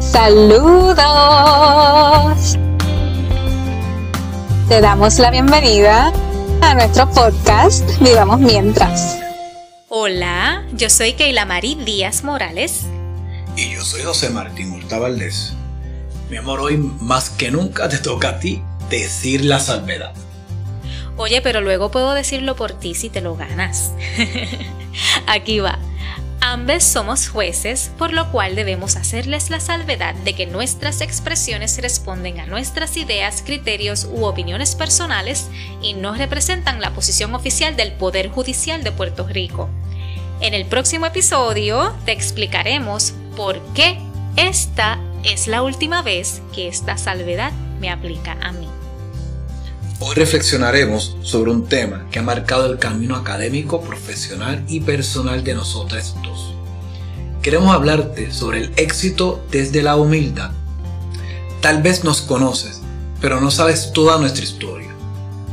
Saludos. Te damos la bienvenida a nuestro podcast Vivamos Mientras. Hola, yo soy Keila Marí Díaz Morales. Y yo soy José Martín Hurta Valdés. Mi amor, hoy más que nunca te toca a ti decir la salvedad. Oye, pero luego puedo decirlo por ti si te lo ganas. Aquí va. Ambos somos jueces, por lo cual debemos hacerles la salvedad de que nuestras expresiones responden a nuestras ideas, criterios u opiniones personales y no representan la posición oficial del Poder Judicial de Puerto Rico. En el próximo episodio te explicaremos por qué esta es la última vez que esta salvedad me aplica a mí. Hoy reflexionaremos sobre un tema que ha marcado el camino académico, profesional y personal de nosotros dos. Queremos hablarte sobre el éxito desde la humildad. Tal vez nos conoces, pero no sabes toda nuestra historia.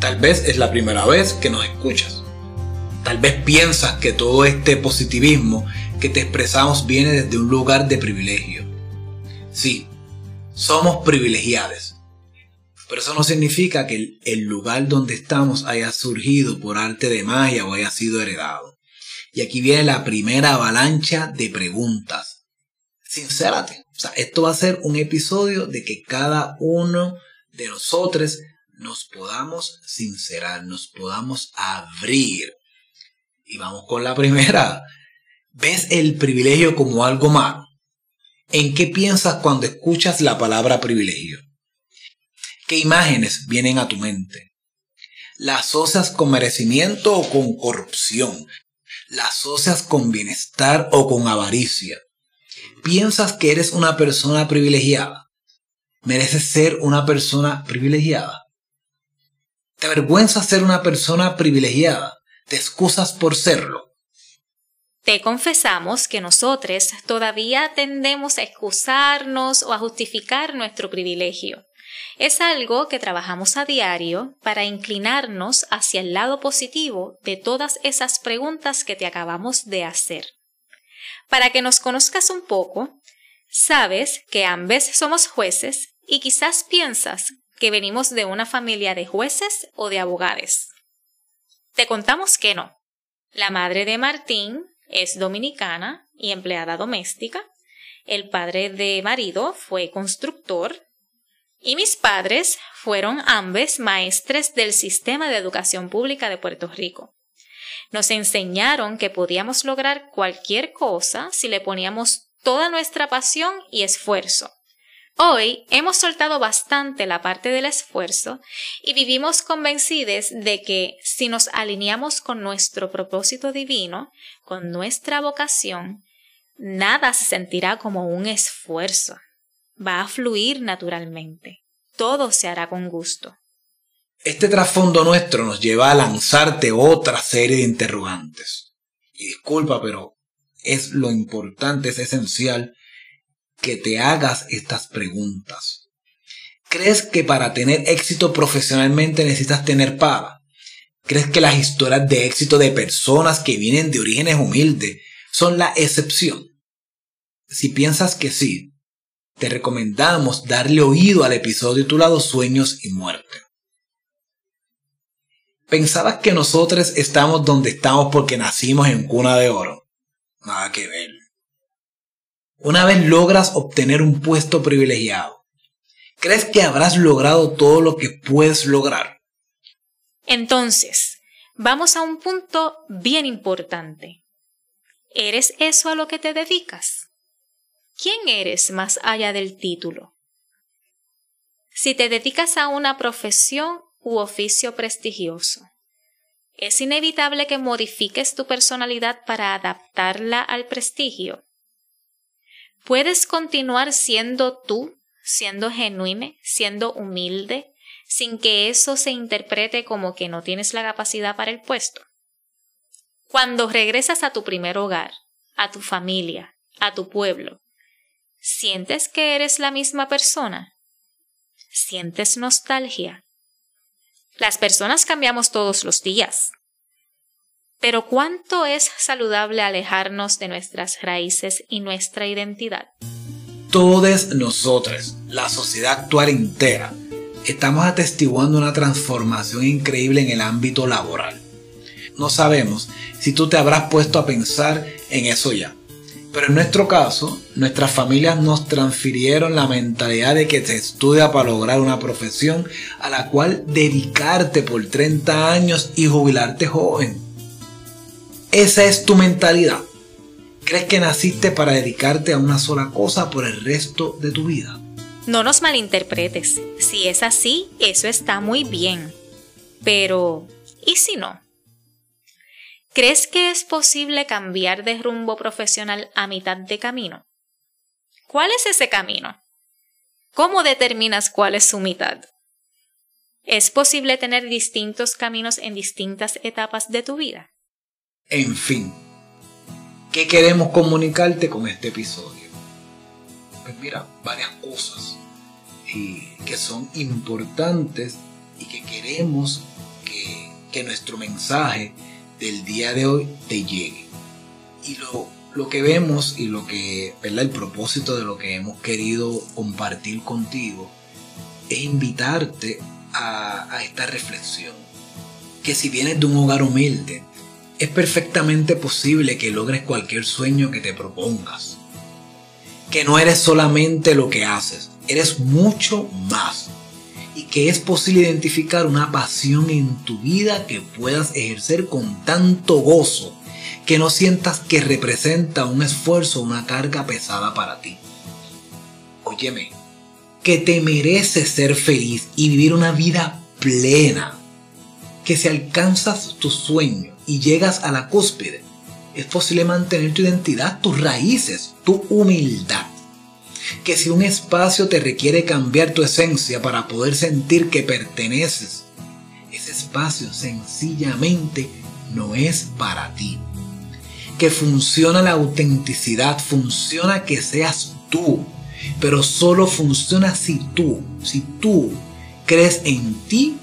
Tal vez es la primera vez que nos escuchas. Tal vez piensas que todo este positivismo que te expresamos viene desde un lugar de privilegio. Sí, somos privilegiados pero eso no significa que el, lugar donde estamos haya surgido por arte de magia o haya sido heredado. Y aquí viene la primera avalancha de preguntas. Sincérate. O sea, esto va a ser un episodio de que cada uno de nosotros nos podamos sincerar, nos podamos abrir. Y vamos con la primera. ¿Ves el privilegio como algo malo? ¿En qué piensas cuando escuchas la palabra privilegio? ¿Qué imágenes vienen a tu mente? ¿La asocias con merecimiento o con corrupción? ¿La asocias con bienestar o con avaricia? ¿Piensas que eres una persona privilegiada? ¿Mereces ser una persona privilegiada? ¿Te avergüenza ser una persona privilegiada? ¿Te excusas por serlo? Te confesamos que nosotros todavía tendemos a excusarnos o a justificar nuestro privilegio. Es algo que trabajamos a diario para inclinarnos hacia el lado positivo de todas esas preguntas que te acabamos de hacer. Para que nos conozcas un poco, sabes que ambos somos jueces y quizás piensas que venimos de una familia de jueces o de abogados. Te contamos que no. La madre de Martín es dominicana y empleada doméstica. El padre de marido fue constructor y mis padres fueron ambos maestres del sistema de educación pública de Puerto Rico. Nos enseñaron que podíamos lograr cualquier cosa si le poníamos toda nuestra pasión y esfuerzo. Hoy hemos soltado bastante la parte del esfuerzo y vivimos convencidos de que si nos alineamos con nuestro propósito divino, con nuestra vocación, nada se sentirá como un esfuerzo va a fluir naturalmente. Todo se hará con gusto. Este trasfondo nuestro nos lleva a lanzarte otra serie de interrogantes. Y disculpa, pero es lo importante, es esencial que te hagas estas preguntas. ¿Crees que para tener éxito profesionalmente necesitas tener paga? ¿Crees que las historias de éxito de personas que vienen de orígenes humildes son la excepción? Si piensas que sí, te recomendamos darle oído al episodio titulado Sueños y Muerte. ¿Pensabas que nosotros estamos donde estamos porque nacimos en cuna de oro? Nada que ver. Una vez logras obtener un puesto privilegiado, ¿crees que habrás logrado todo lo que puedes lograr? Entonces, vamos a un punto bien importante. ¿Eres eso a lo que te dedicas? ¿Quién eres más allá del título? Si te dedicas a una profesión u oficio prestigioso, es inevitable que modifiques tu personalidad para adaptarla al prestigio. Puedes continuar siendo tú, siendo genuino, siendo humilde, sin que eso se interprete como que no tienes la capacidad para el puesto. Cuando regresas a tu primer hogar, a tu familia, a tu pueblo, ¿Sientes que eres la misma persona? ¿Sientes nostalgia? Las personas cambiamos todos los días. Pero ¿cuánto es saludable alejarnos de nuestras raíces y nuestra identidad? Todas nosotras, la sociedad actual entera, estamos atestiguando una transformación increíble en el ámbito laboral. No sabemos si tú te habrás puesto a pensar en eso ya. Pero en nuestro caso, nuestras familias nos transfirieron la mentalidad de que se estudia para lograr una profesión a la cual dedicarte por 30 años y jubilarte joven. Esa es tu mentalidad. ¿Crees que naciste para dedicarte a una sola cosa por el resto de tu vida? No nos malinterpretes. Si es así, eso está muy bien. Pero, ¿y si no? ¿Crees que es posible cambiar de rumbo profesional a mitad de camino? ¿Cuál es ese camino? ¿Cómo determinas cuál es su mitad? ¿Es posible tener distintos caminos en distintas etapas de tu vida? En fin, ¿qué queremos comunicarte con este episodio? Pues mira, varias cosas que son importantes y que queremos que, que nuestro mensaje del día de hoy te llegue. Y lo, lo que vemos y lo que, ¿verdad? El propósito de lo que hemos querido compartir contigo es invitarte a, a esta reflexión. Que si vienes de un hogar humilde, es perfectamente posible que logres cualquier sueño que te propongas. Que no eres solamente lo que haces, eres mucho más que es posible identificar una pasión en tu vida que puedas ejercer con tanto gozo que no sientas que representa un esfuerzo una carga pesada para ti. Óyeme, que te mereces ser feliz y vivir una vida plena. Que si alcanzas tu sueño y llegas a la cúspide, es posible mantener tu identidad, tus raíces, tu humildad que si un espacio te requiere cambiar tu esencia para poder sentir que perteneces, ese espacio sencillamente no es para ti. Que funciona la autenticidad, funciona que seas tú, pero solo funciona si tú, si tú crees en ti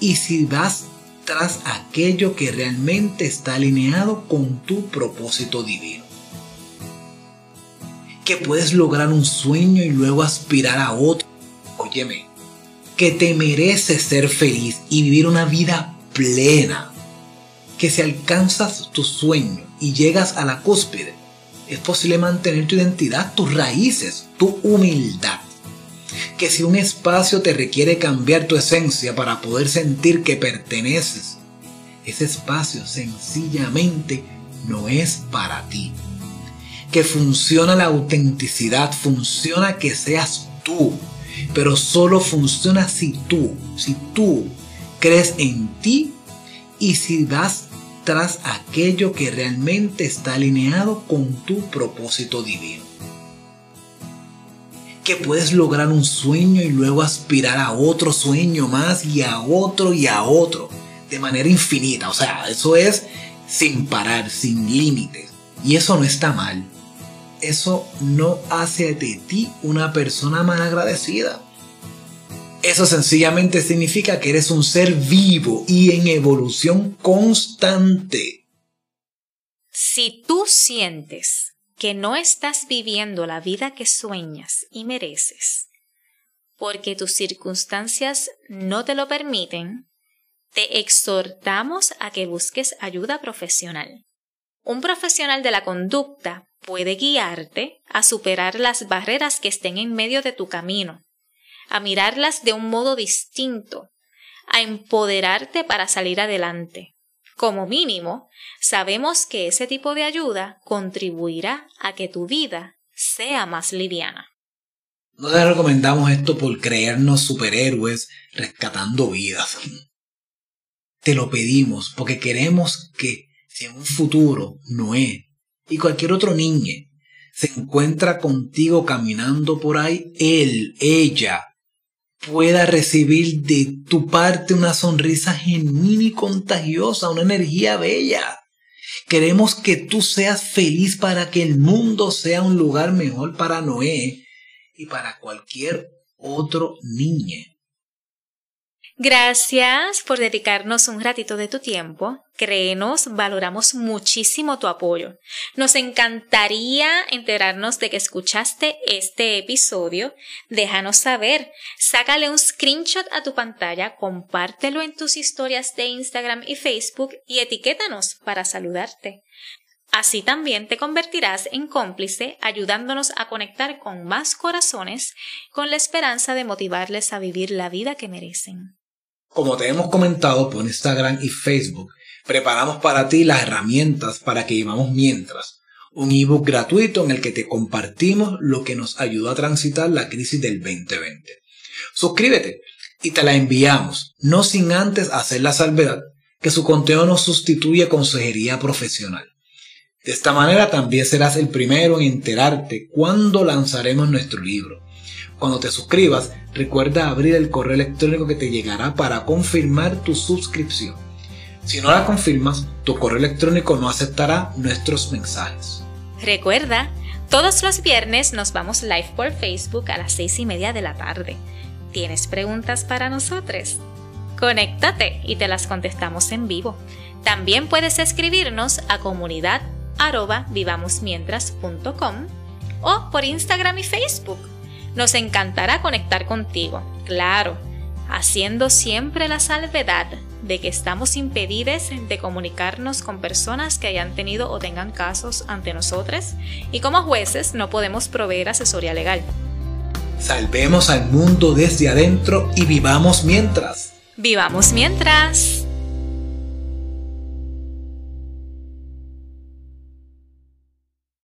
y si vas tras aquello que realmente está alineado con tu propósito divino que puedes lograr un sueño y luego aspirar a otro. Óyeme, que te mereces ser feliz y vivir una vida plena. Que si alcanzas tu sueño y llegas a la cúspide, es posible mantener tu identidad, tus raíces, tu humildad. Que si un espacio te requiere cambiar tu esencia para poder sentir que perteneces, ese espacio sencillamente no es para ti que funciona la autenticidad, funciona que seas tú, pero solo funciona si tú, si tú crees en ti y si vas tras aquello que realmente está alineado con tu propósito divino. Que puedes lograr un sueño y luego aspirar a otro sueño más y a otro y a otro de manera infinita. O sea, eso es sin parar, sin límites. Y eso no está mal eso no hace de ti una persona malagradecida. Eso sencillamente significa que eres un ser vivo y en evolución constante. Si tú sientes que no estás viviendo la vida que sueñas y mereces, porque tus circunstancias no te lo permiten, te exhortamos a que busques ayuda profesional. Un profesional de la conducta puede guiarte a superar las barreras que estén en medio de tu camino, a mirarlas de un modo distinto, a empoderarte para salir adelante. Como mínimo, sabemos que ese tipo de ayuda contribuirá a que tu vida sea más liviana. No te recomendamos esto por creernos superhéroes rescatando vidas. Te lo pedimos porque queremos que si en un futuro Noé y cualquier otro niño se encuentra contigo caminando por ahí, él, ella, pueda recibir de tu parte una sonrisa genuina y contagiosa, una energía bella. Queremos que tú seas feliz para que el mundo sea un lugar mejor para Noé y para cualquier otro niño. Gracias por dedicarnos un ratito de tu tiempo. Créenos, valoramos muchísimo tu apoyo. Nos encantaría enterarnos de que escuchaste este episodio. Déjanos saber. Sácale un screenshot a tu pantalla, compártelo en tus historias de Instagram y Facebook y etiquétanos para saludarte. Así también te convertirás en cómplice ayudándonos a conectar con más corazones con la esperanza de motivarles a vivir la vida que merecen. Como te hemos comentado por Instagram y Facebook, preparamos para ti las herramientas para que vivamos mientras. Un ebook gratuito en el que te compartimos lo que nos ayudó a transitar la crisis del 2020. Suscríbete y te la enviamos, no sin antes hacer la salvedad que su contenido no sustituye consejería profesional. De esta manera también serás el primero en enterarte cuando lanzaremos nuestro libro. Cuando te suscribas, recuerda abrir el correo electrónico que te llegará para confirmar tu suscripción. Si no la confirmas, tu correo electrónico no aceptará nuestros mensajes. Recuerda, todos los viernes nos vamos live por Facebook a las seis y media de la tarde. ¿Tienes preguntas para nosotros? Conéctate y te las contestamos en vivo. También puedes escribirnos a comunidad vivamosmientras.com o por Instagram y Facebook. Nos encantará conectar contigo, claro, haciendo siempre la salvedad de que estamos impedidos de comunicarnos con personas que hayan tenido o tengan casos ante nosotros y como jueces no podemos proveer asesoría legal. Salvemos al mundo desde adentro y vivamos mientras. Vivamos mientras.